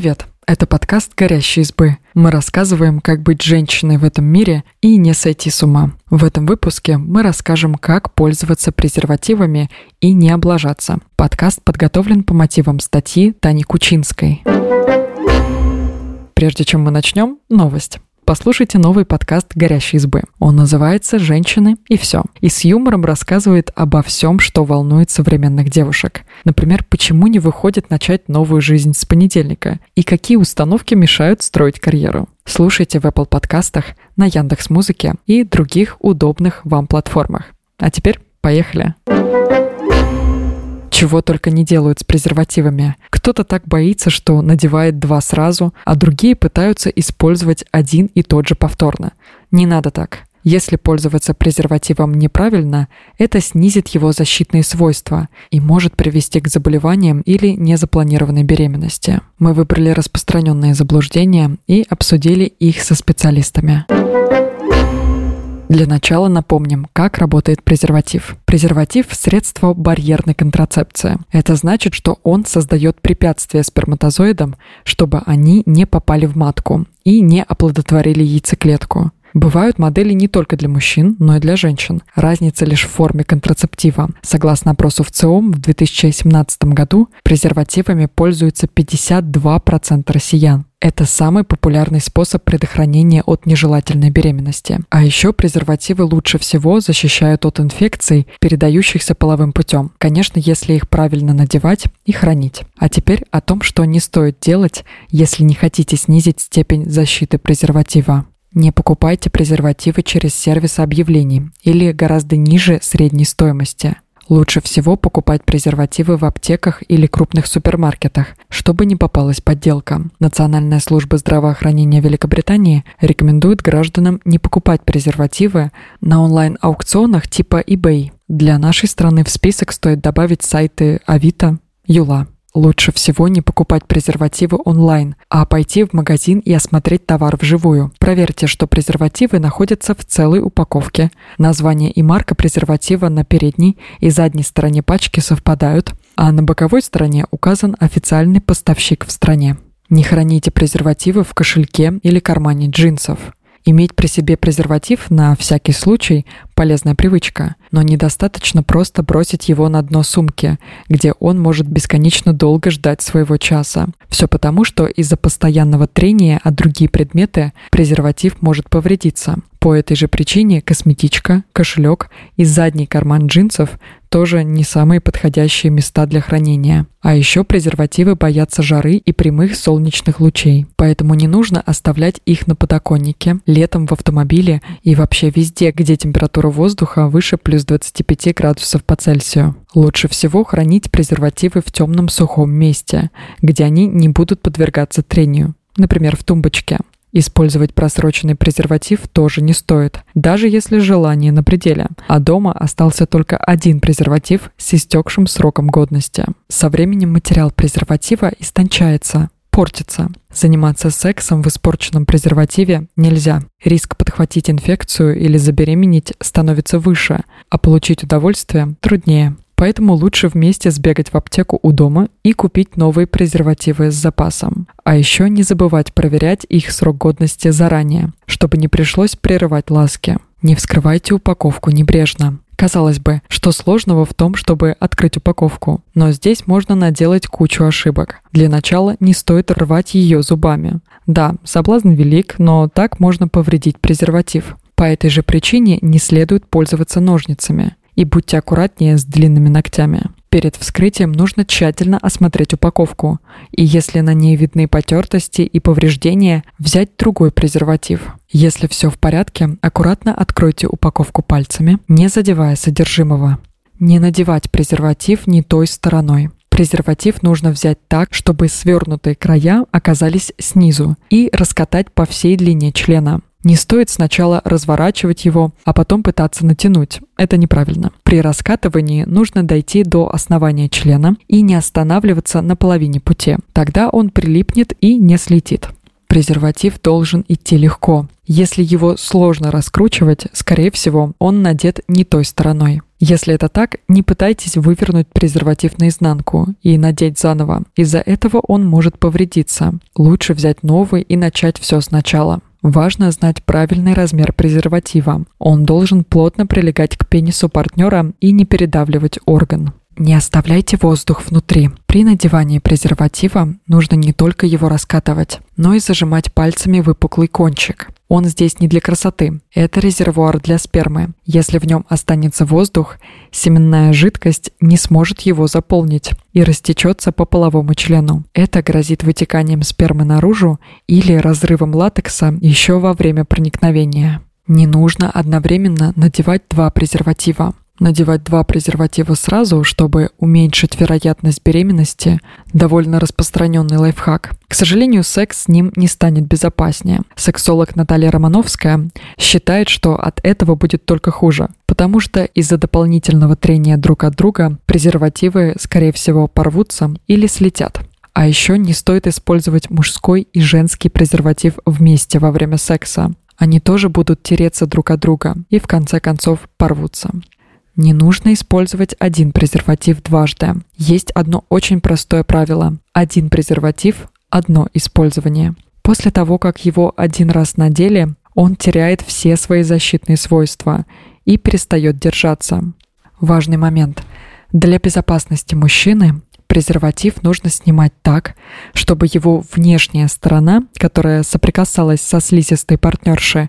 Привет! Это подкаст «Горящие избы». Мы рассказываем, как быть женщиной в этом мире и не сойти с ума. В этом выпуске мы расскажем, как пользоваться презервативами и не облажаться. Подкаст подготовлен по мотивам статьи Тани Кучинской. Прежде чем мы начнем, новость послушайте новый подкаст «Горящей избы». Он называется «Женщины и все». И с юмором рассказывает обо всем, что волнует современных девушек. Например, почему не выходит начать новую жизнь с понедельника и какие установки мешают строить карьеру. Слушайте в Apple подкастах, на Яндекс Музыке и других удобных вам платформах. А теперь поехали! Поехали! Чего только не делают с презервативами. Кто-то так боится, что надевает два сразу, а другие пытаются использовать один и тот же повторно. Не надо так. Если пользоваться презервативом неправильно, это снизит его защитные свойства и может привести к заболеваниям или незапланированной беременности. Мы выбрали распространенные заблуждения и обсудили их со специалистами. Для начала напомним, как работает презерватив. Презерватив – средство барьерной контрацепции. Это значит, что он создает препятствия сперматозоидам, чтобы они не попали в матку и не оплодотворили яйцеклетку. Бывают модели не только для мужчин, но и для женщин. Разница лишь в форме контрацептива. Согласно опросу в ЦИОМ, в 2017 году презервативами пользуются 52% россиян. Это самый популярный способ предохранения от нежелательной беременности. А еще презервативы лучше всего защищают от инфекций, передающихся половым путем. Конечно, если их правильно надевать и хранить. А теперь о том, что не стоит делать, если не хотите снизить степень защиты презерватива. Не покупайте презервативы через сервис объявлений или гораздо ниже средней стоимости. Лучше всего покупать презервативы в аптеках или крупных супермаркетах, чтобы не попалась подделка. Национальная служба здравоохранения Великобритании рекомендует гражданам не покупать презервативы на онлайн-аукционах типа eBay. Для нашей страны в список стоит добавить сайты Авито, Юла. Лучше всего не покупать презервативы онлайн, а пойти в магазин и осмотреть товар вживую. Проверьте, что презервативы находятся в целой упаковке. Название и марка презерватива на передней и задней стороне пачки совпадают, а на боковой стороне указан официальный поставщик в стране. Не храните презервативы в кошельке или кармане джинсов. Иметь при себе презерватив на всякий случай – полезная привычка, но недостаточно просто бросить его на дно сумки, где он может бесконечно долго ждать своего часа. Все потому, что из-за постоянного трения о другие предметы презерватив может повредиться. По этой же причине косметичка, кошелек и задний карман джинсов тоже не самые подходящие места для хранения. А еще презервативы боятся жары и прямых солнечных лучей, поэтому не нужно оставлять их на подоконнике, летом в автомобиле и вообще везде, где температура воздуха выше плюс 25 градусов по Цельсию. Лучше всего хранить презервативы в темном сухом месте, где они не будут подвергаться трению, например, в тумбочке. Использовать просроченный презерватив тоже не стоит, даже если желание на пределе, а дома остался только один презерватив с истекшим сроком годности. Со временем материал презерватива истончается, портится. Заниматься сексом в испорченном презервативе нельзя. Риск подхватить инфекцию или забеременеть становится выше, а получить удовольствие труднее. Поэтому лучше вместе сбегать в аптеку у дома и купить новые презервативы с запасом. А еще не забывать проверять их срок годности заранее, чтобы не пришлось прерывать ласки. Не вскрывайте упаковку небрежно. Казалось бы, что сложного в том, чтобы открыть упаковку, но здесь можно наделать кучу ошибок. Для начала не стоит рвать ее зубами. Да, соблазн велик, но так можно повредить презерватив. По этой же причине не следует пользоваться ножницами. И будьте аккуратнее с длинными ногтями. Перед вскрытием нужно тщательно осмотреть упаковку, и если на ней видны потертости и повреждения, взять другой презерватив. Если все в порядке, аккуратно откройте упаковку пальцами, не задевая содержимого. Не надевать презерватив не той стороной. Презерватив нужно взять так, чтобы свернутые края оказались снизу и раскатать по всей длине члена. Не стоит сначала разворачивать его, а потом пытаться натянуть. Это неправильно. При раскатывании нужно дойти до основания члена и не останавливаться на половине пути. Тогда он прилипнет и не слетит. Презерватив должен идти легко. Если его сложно раскручивать, скорее всего, он надет не той стороной. Если это так, не пытайтесь вывернуть презерватив наизнанку и надеть заново. Из-за этого он может повредиться. Лучше взять новый и начать все сначала. Важно знать правильный размер презерватива. Он должен плотно прилегать к пенису партнера и не передавливать орган. Не оставляйте воздух внутри. При надевании презерватива нужно не только его раскатывать, но и зажимать пальцами выпуклый кончик. Он здесь не для красоты. Это резервуар для спермы. Если в нем останется воздух, семенная жидкость не сможет его заполнить и растечется по половому члену. Это грозит вытеканием спермы наружу или разрывом латекса еще во время проникновения. Не нужно одновременно надевать два презерватива. Надевать два презерватива сразу, чтобы уменьшить вероятность беременности, довольно распространенный лайфхак. К сожалению, секс с ним не станет безопаснее. Сексолог Наталья Романовская считает, что от этого будет только хуже, потому что из-за дополнительного трения друг от друга презервативы, скорее всего, порвутся или слетят. А еще не стоит использовать мужской и женский презерватив вместе во время секса. Они тоже будут тереться друг от друга и в конце концов порвутся. Не нужно использовать один презерватив дважды. Есть одно очень простое правило. Один презерватив – одно использование. После того, как его один раз надели, он теряет все свои защитные свойства и перестает держаться. Важный момент. Для безопасности мужчины презерватив нужно снимать так, чтобы его внешняя сторона, которая соприкасалась со слизистой партнерши,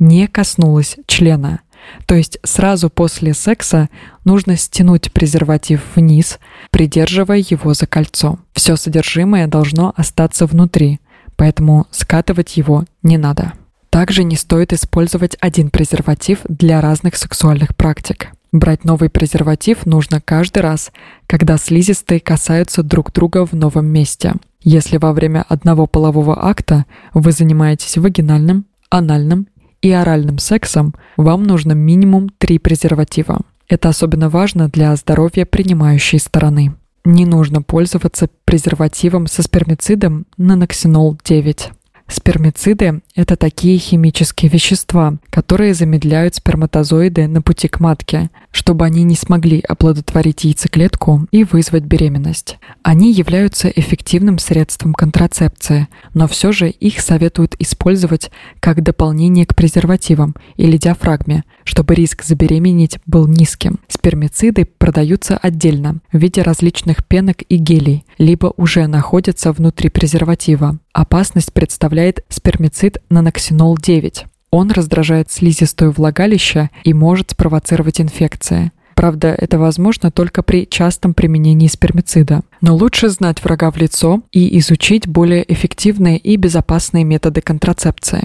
не коснулась члена – то есть сразу после секса нужно стянуть презерватив вниз, придерживая его за кольцо. Все содержимое должно остаться внутри, поэтому скатывать его не надо. Также не стоит использовать один презерватив для разных сексуальных практик. Брать новый презерватив нужно каждый раз, когда слизистые касаются друг друга в новом месте. Если во время одного полового акта вы занимаетесь вагинальным, анальным и оральным сексом, вам нужно минимум три презерватива. Это особенно важно для здоровья принимающей стороны. Не нужно пользоваться презервативом со спермицидом наноксинол 9. Спермициды – это такие химические вещества, которые замедляют сперматозоиды на пути к матке, чтобы они не смогли оплодотворить яйцеклетку и вызвать беременность. Они являются эффективным средством контрацепции, но все же их советуют использовать как дополнение к презервативам или диафрагме, чтобы риск забеременеть был низким. Спермициды продаются отдельно в виде различных пенок и гелей, либо уже находятся внутри презерватива. Опасность представляет спермицид наноксинол 9. Он раздражает слизистую влагалища и может спровоцировать инфекции. Правда, это возможно только при частом применении спермицида. Но лучше знать врага в лицо и изучить более эффективные и безопасные методы контрацепции.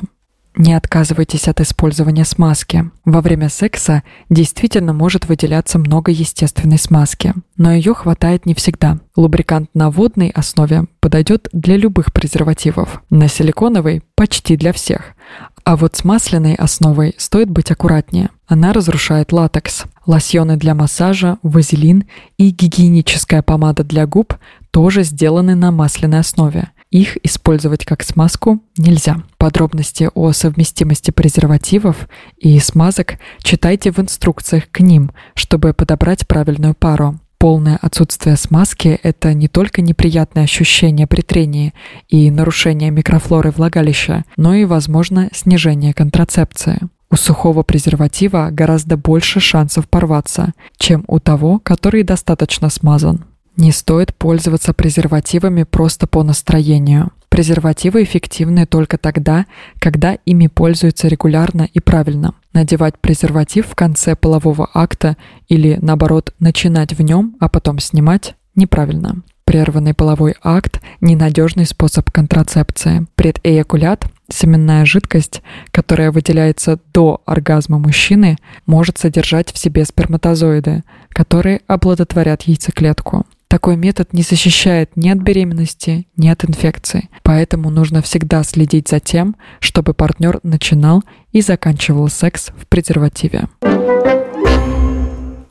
Не отказывайтесь от использования смазки. Во время секса действительно может выделяться много естественной смазки, но ее хватает не всегда. Лубрикант на водной основе подойдет для любых презервативов, на силиконовой – почти для всех. А вот с масляной основой стоит быть аккуратнее. Она разрушает латекс. Лосьоны для массажа, вазелин и гигиеническая помада для губ тоже сделаны на масляной основе. Их использовать как смазку нельзя. Подробности о совместимости презервативов и смазок читайте в инструкциях к ним, чтобы подобрать правильную пару. Полное отсутствие смазки – это не только неприятное ощущение при трении и нарушение микрофлоры влагалища, но и, возможно, снижение контрацепции. У сухого презерватива гораздо больше шансов порваться, чем у того, который достаточно смазан. Не стоит пользоваться презервативами просто по настроению. Презервативы эффективны только тогда, когда ими пользуются регулярно и правильно. Надевать презерватив в конце полового акта или, наоборот, начинать в нем, а потом снимать – неправильно. Прерванный половой акт – ненадежный способ контрацепции. Предэякулят – семенная жидкость, которая выделяется до оргазма мужчины, может содержать в себе сперматозоиды, которые оплодотворят яйцеклетку. Такой метод не защищает ни от беременности, ни от инфекции. Поэтому нужно всегда следить за тем, чтобы партнер начинал и заканчивал секс в презервативе.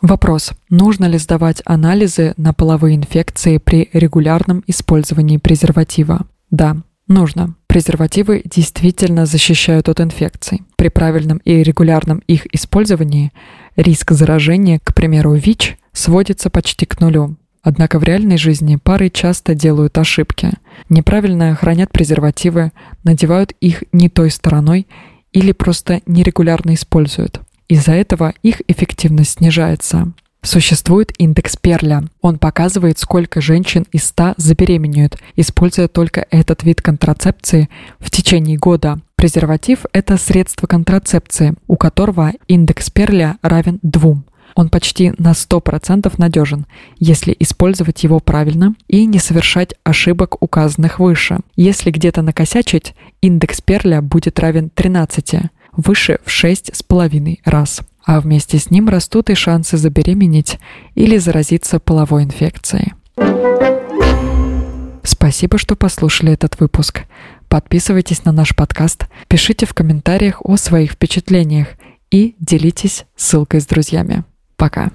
Вопрос. Нужно ли сдавать анализы на половые инфекции при регулярном использовании презерватива? Да, Нужно. Презервативы действительно защищают от инфекций. При правильном и регулярном их использовании риск заражения, к примеру, ВИЧ, сводится почти к нулю. Однако в реальной жизни пары часто делают ошибки. Неправильно хранят презервативы, надевают их не той стороной или просто нерегулярно используют. Из-за этого их эффективность снижается. Существует индекс Перля. Он показывает, сколько женщин из 100 забеременеют, используя только этот вид контрацепции в течение года. Презерватив – это средство контрацепции, у которого индекс Перля равен 2. Он почти на 100% надежен, если использовать его правильно и не совершать ошибок, указанных выше. Если где-то накосячить, индекс Перля будет равен 13, выше в 6,5 раз. А вместе с ним растут и шансы забеременеть или заразиться половой инфекцией. Спасибо, что послушали этот выпуск. Подписывайтесь на наш подкаст, пишите в комментариях о своих впечатлениях и делитесь ссылкой с друзьями. Пока.